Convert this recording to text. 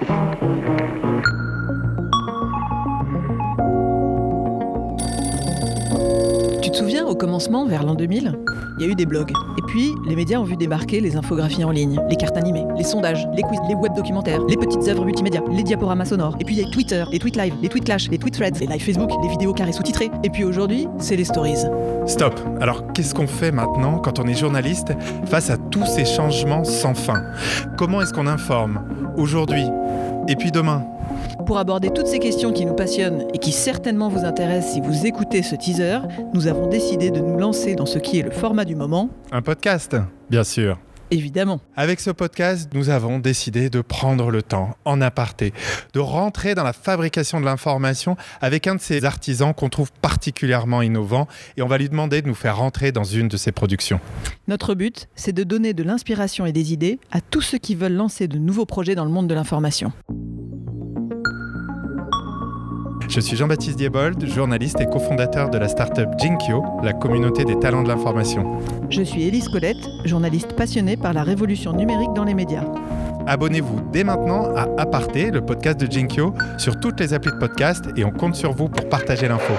Thank you. Tu te souviens, au commencement, vers l'an 2000, il y a eu des blogs. Et puis, les médias ont vu débarquer les infographies en ligne, les cartes animées, les sondages, les quiz, les web documentaires, les petites œuvres multimédia, les diaporamas sonores. Et puis, il y a Twitter, les tweets live, les tweets clash, les tweets threads, les live Facebook, les vidéos carrées sous-titrées. Et puis aujourd'hui, c'est les stories. Stop. Alors, qu'est-ce qu'on fait maintenant quand on est journaliste face à tous ces changements sans fin? Comment est-ce qu'on informe? Aujourd'hui et puis demain Pour aborder toutes ces questions qui nous passionnent et qui certainement vous intéressent si vous écoutez ce teaser, nous avons décidé de nous lancer dans ce qui est le format du moment, Un podcast, bien sûr. évidemment. Avec ce podcast, nous avons décidé de prendre le temps, en aparté, de rentrer dans la fabrication de l'information avec un de ces artisans qu'on trouve particulièrement innovant et on va lui demander de nous faire rentrer dans une de ses productions. Notre but, c'est de donner de l'inspiration et des idées à tous ceux qui veulent lancer de nouveaux projets dans le monde de l'information. Je suis Jean-Baptiste Diebold, journaliste et cofondateur de la startup Jinkyo, la communauté des talents de l'information. Je suis Élise Colette, journaliste passionnée par la révolution numérique dans les médias. Abonnez-vous dès maintenant à Aparté, le podcast de Jinkyo, sur toutes les applis de podcast et on compte sur vous pour partager l'info.